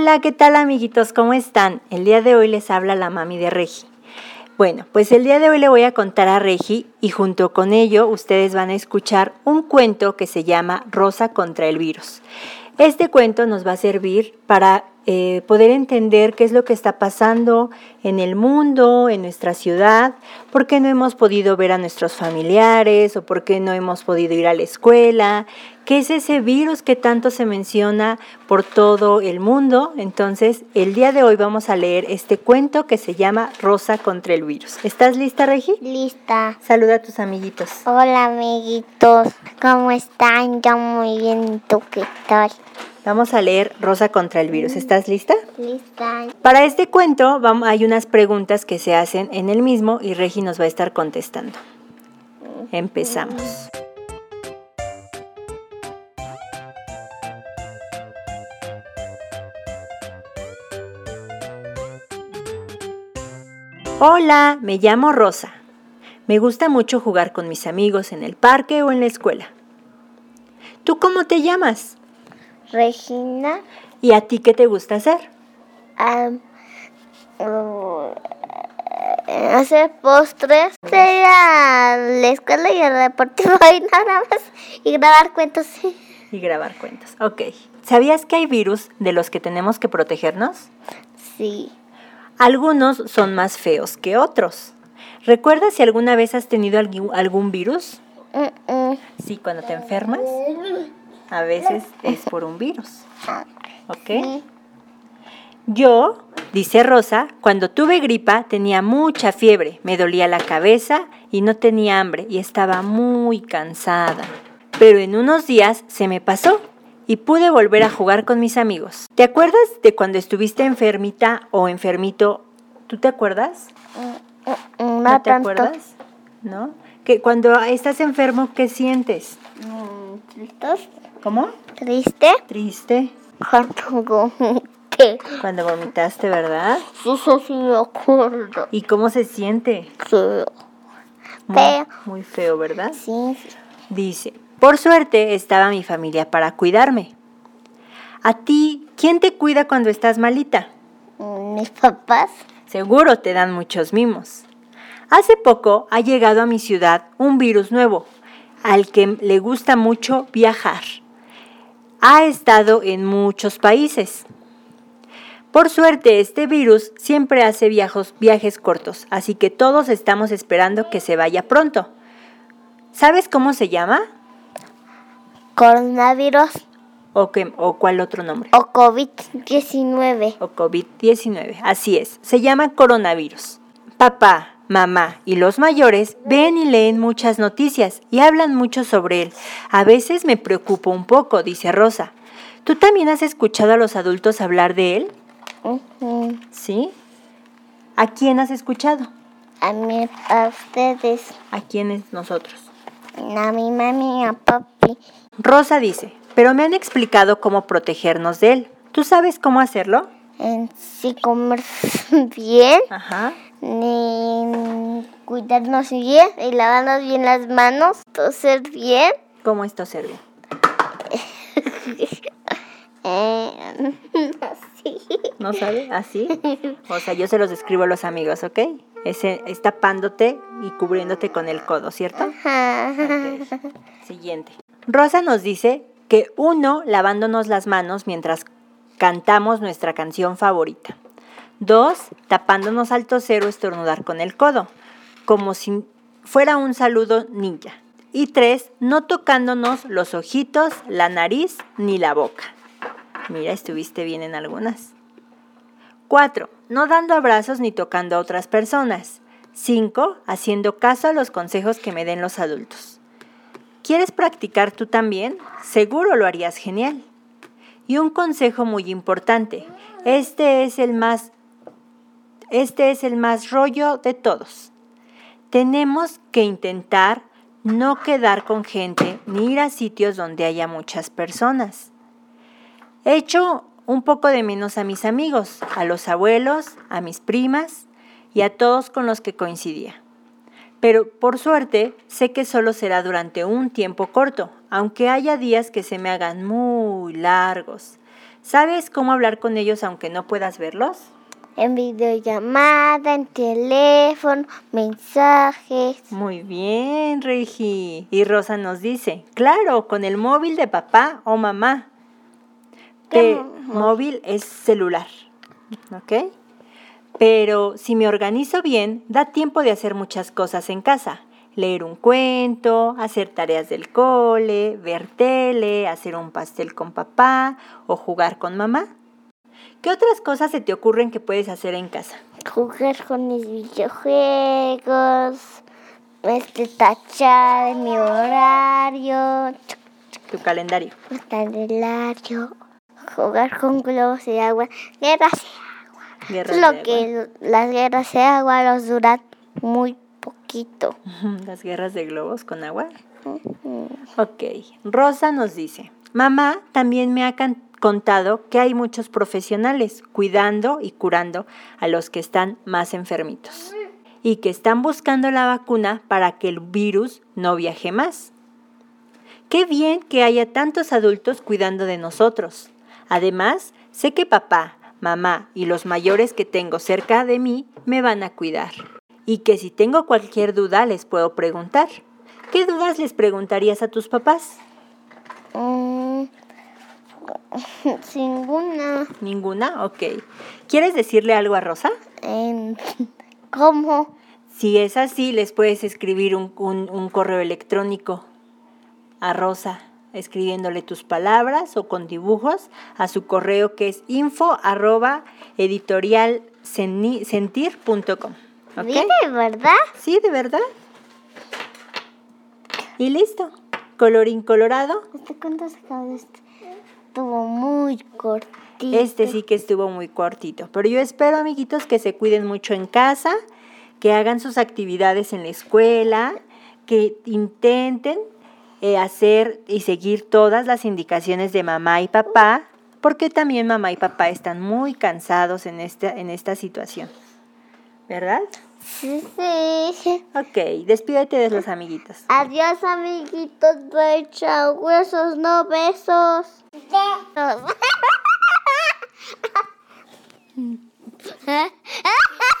Hola, ¿qué tal amiguitos? ¿Cómo están? El día de hoy les habla la mami de Regi. Bueno, pues el día de hoy le voy a contar a Regi y junto con ello ustedes van a escuchar un cuento que se llama Rosa contra el virus. Este cuento nos va a servir para eh, poder entender qué es lo que está pasando en el mundo, en nuestra ciudad, por qué no hemos podido ver a nuestros familiares o por qué no hemos podido ir a la escuela, qué es ese virus que tanto se menciona por todo el mundo. Entonces, el día de hoy vamos a leer este cuento que se llama Rosa contra el virus. ¿Estás lista, Regi? Lista. Saluda a tus amiguitos. Hola, amiguitos. ¿Cómo están? Yo muy bien. ¿Tú qué tal? Vamos a leer Rosa contra el virus. ¿Estás lista? Lista. Para este cuento vamos, hay unas preguntas que se hacen en el mismo y Regi nos va a estar contestando. Empezamos. Hola, me llamo Rosa. Me gusta mucho jugar con mis amigos en el parque o en la escuela. ¿Tú cómo te llamas? Regina. ¿Y a ti qué te gusta hacer? uh, hacer postres. Ir a la escuela y al deportivo y nada más. Y grabar cuentos. sí. Y grabar cuentos. Ok. ¿Sabías que hay virus de los que tenemos que protegernos? Sí. Algunos son más feos que otros. ¿Recuerdas si alguna vez has tenido algún, algún virus? Mm, mm. Sí, cuando te enfermas. A veces es por un virus. ¿Ok? Yo, dice Rosa, cuando tuve gripa tenía mucha fiebre, me dolía la cabeza y no tenía hambre y estaba muy cansada. Pero en unos días se me pasó y pude volver a jugar con mis amigos. ¿Te acuerdas de cuando estuviste enfermita o enfermito? ¿Tú te acuerdas? Mm, mm, ¿No No te tanto. acuerdas? ¿No? Que cuando estás enfermo, ¿qué sientes? Mm. ¿Cómo? ¿Triste? Triste. Cuando vomité. Cuando vomitaste, ¿verdad? Sí, sí, sí, me acuerdo. ¿Y cómo se siente? Feo. Muy, Feo. muy feo, ¿verdad? Sí, sí. Dice, por suerte estaba mi familia para cuidarme. ¿A ti quién te cuida cuando estás malita? Mis papás. Seguro te dan muchos mimos. Hace poco ha llegado a mi ciudad un virus nuevo, al que le gusta mucho viajar. Ha estado en muchos países. Por suerte, este virus siempre hace viajos, viajes cortos, así que todos estamos esperando que se vaya pronto. ¿Sabes cómo se llama? Coronavirus ¿O, qué- o cuál otro nombre? o COVID-19. o COVID-19. Así es, se llama coronavirus. Papá, mamá y los mayores ven y leen muchas noticias y hablan mucho sobre él. A veces me preocupo un poco, dice Rosa. ¿Tú también has escuchado a los adultos hablar de él? ¿Sí? ¿A quién has escuchado? A mí, a ustedes, ¿A quiénes nosotros? a mi mami, a papi. Rosa dice, pero me han explicado cómo protegernos de él. ¿Tú sabes cómo hacerlo? En sí comer bien, Ajá. Ni cuidarnos bien y lavarnos bien las manos, toser bien. ¿Cómo esto sirve? Eh, así. ¿No sabe? ¿Así? O sea, yo se los describo a los amigos, ¿ok? Ese es tapándote y cubriéndote con el codo, ¿cierto? Ajá. Siguiente. Rosa nos dice que uno, lavándonos las manos mientras cantamos nuestra canción favorita. Dos, tapándonos al toser o estornudar con el codo, como si fuera un saludo ninja. Y tres, no tocándonos los ojitos, la nariz ni la boca. Mira, estuviste bien en algunas. 4. No dando abrazos ni tocando a otras personas. 5. Haciendo caso a los consejos que me den los adultos. ¿Quieres practicar tú también? Seguro lo harías genial. Y un consejo muy importante. Este es el más este es el más rollo de todos. Tenemos que intentar no quedar con gente ni ir a sitios donde haya muchas personas. He hecho un poco de menos a mis amigos, a los abuelos, a mis primas y a todos con los que coincidía. Pero por suerte sé que solo será durante un tiempo corto, aunque haya días que se me hagan muy largos. ¿Sabes cómo hablar con ellos aunque no puedas verlos? En videollamada, en teléfono, mensajes. Muy bien, Regi. Y Rosa nos dice, claro, con el móvil de papá o mamá. ¿Qué móvil es celular, ¿ok? Pero si me organizo bien, da tiempo de hacer muchas cosas en casa. Leer un cuento, hacer tareas del cole, ver tele, hacer un pastel con papá o jugar con mamá. ¿Qué otras cosas se te ocurren que puedes hacer en casa? Jugar con mis videojuegos. Este, tachar mi horario. Tu calendario. calendario. Jugar con globos de agua. Guerras de Guerras de Lo agua. que las guerras de agua los duran muy poquito. Las guerras de globos con agua. Ok, Rosa nos dice, mamá también me ha can- contado que hay muchos profesionales cuidando y curando a los que están más enfermitos y que están buscando la vacuna para que el virus no viaje más. Qué bien que haya tantos adultos cuidando de nosotros. Además, sé que papá, mamá y los mayores que tengo cerca de mí me van a cuidar. Y que si tengo cualquier duda les puedo preguntar. ¿Qué dudas les preguntarías a tus papás? Mm, Ninguna. ¿Ninguna? Ok. ¿Quieres decirle algo a Rosa? En- ¿Cómo? Si es así, les puedes escribir un, un- un correo electrónico a Rosa, escribiéndole tus palabras o con dibujos a su correo que es info arroba editorialsentir.com. ¿Ok? ¿Dice verdad? Sí, de verdad. Y listo. Colorín colorado. ¿Este cuánto sacado este? Estuvo muy cortito. Este sí que estuvo muy cortito. Pero yo espero, amiguitos, que se cuiden mucho en casa, que hagan sus actividades en la escuela, que intenten eh, hacer y seguir todas las indicaciones de mamá y papá, porque también mamá y papá están muy cansados en esta, en esta situación. ¿Verdad? Sí, sí. Ok, despídete de los amiguitos. Adiós, amiguitos. Bye, chao. Huesos, no besos. Besos.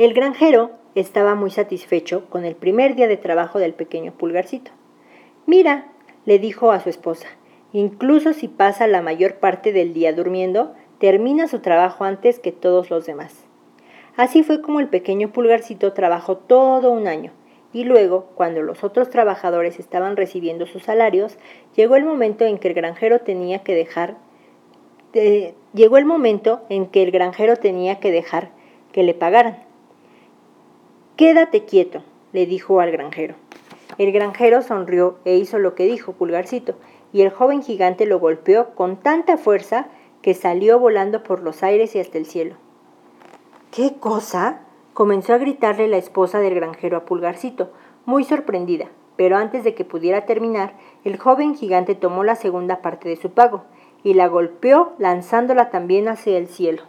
El granjero estaba muy satisfecho con el primer día de trabajo del pequeño pulgarcito. Mira, le dijo a su esposa, incluso si pasa la mayor parte del día durmiendo, termina su trabajo antes que todos los demás. Así fue como el pequeño pulgarcito trabajó todo un año, y luego, cuando los otros trabajadores estaban recibiendo sus salarios, llegó el momento en que el granjero tenía que dejar llegó el momento en que el granjero tenía que dejar que le pagaran. Quédate quieto, le dijo al granjero. El granjero sonrió e hizo lo que dijo Pulgarcito, y el joven gigante lo golpeó con tanta fuerza que salió volando por los aires y hasta el cielo. ¿Qué cosa? comenzó a gritarle la esposa del granjero a Pulgarcito, muy sorprendida, Pero antes de que pudiera terminar, el joven gigante tomó la segunda parte de su pago y la golpeó lanzándola también hacia el cielo.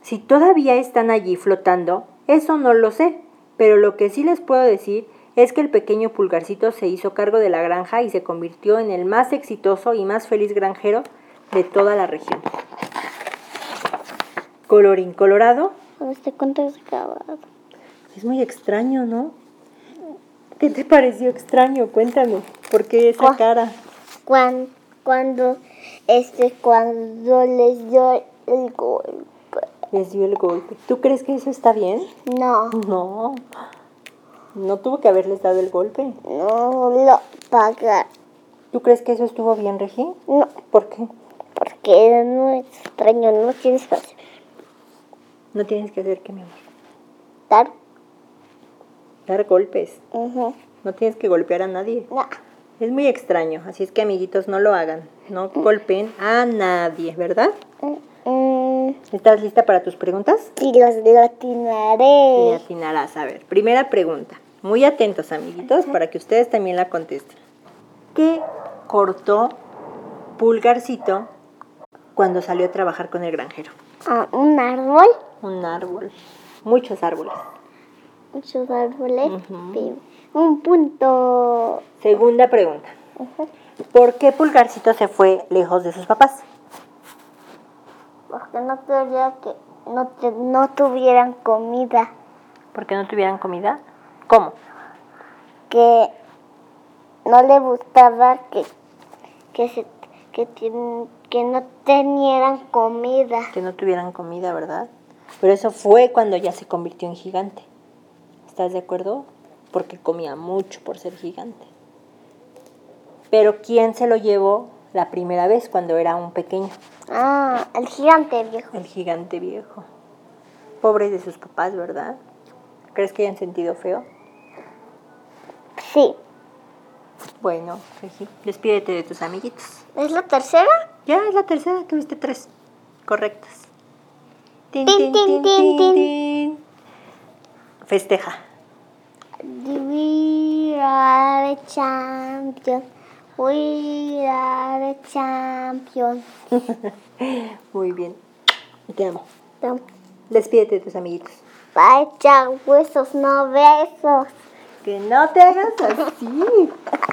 Si todavía están allí flotando, eso no lo sé, pero lo que sí les puedo decir es que el pequeño pulgarcito se hizo cargo de la granja y se convirtió en el más exitoso y más feliz granjero de toda la región. Colorín colorado, Este cuento es acabado. es muy extraño, ¿no? ¿Qué te pareció extraño? Cuéntame, ¿por qué esa cara? Cuando, cuando, este, cuando les dio el golpe. Les dio el golpe. ¿Tú crees que eso está bien? No, No. No tuvo que haberles dado el golpe. no lo pagar. ¿Tú crees que eso estuvo bien, Regi? No, ¿Por qué? porque no es extraño, no tienes que hacer. No tienes que hacer que mi amor. Dar. Dar golpes. Ujú. No tienes que golpear a nadie. No. Es muy extraño, así es que amiguitos no lo hagan. No golpeen a nadie, ¿verdad? Mm, ¿Estás lista para tus preguntas? y los Y latinaré. atinarás. A ver, primera pregunta. Muy atentos, amiguitos, para que ustedes también la contesten. ¿Qué cortó Pulgarcito cuando salió a trabajar con el granjero? Ah, un árbol. Un árbol. Muchos árboles. Muchos árboles. Sí. Un punto. Segunda pregunta. ¿Por qué Pulgarcito se fue lejos de sus papás? Porque no quería que no, te- no tuvieran comida. ¿Por qué no tuvieran comida? ¿Cómo? Que no le gustaba que, que, se, que, que no tenieran comida. Que no tuvieran comida, ¿verdad? Pero eso fue cuando ya se convirtió en gigante. ¿Estás de acuerdo? Porque comía mucho por ser gigante. Pero ¿quién se lo llevó la primera vez cuando era un pequeño? Ah, el gigante viejo. El gigante viejo. Pobres de sus papás, ¿verdad? ¿Crees que hayan sentido feo? Sí. Bueno, Regi, despídete de tus amiguitos. ¿Es la tercera? Ya es la tercera, tuviste tres correctas. Tin, Tin, tin, tin, tin. tin. Festeja. We are. We are the champion. Muy bien. Te amo. No, Despídete de tus amiguitos. Vaya huesos, no besos. Que no te hagas así.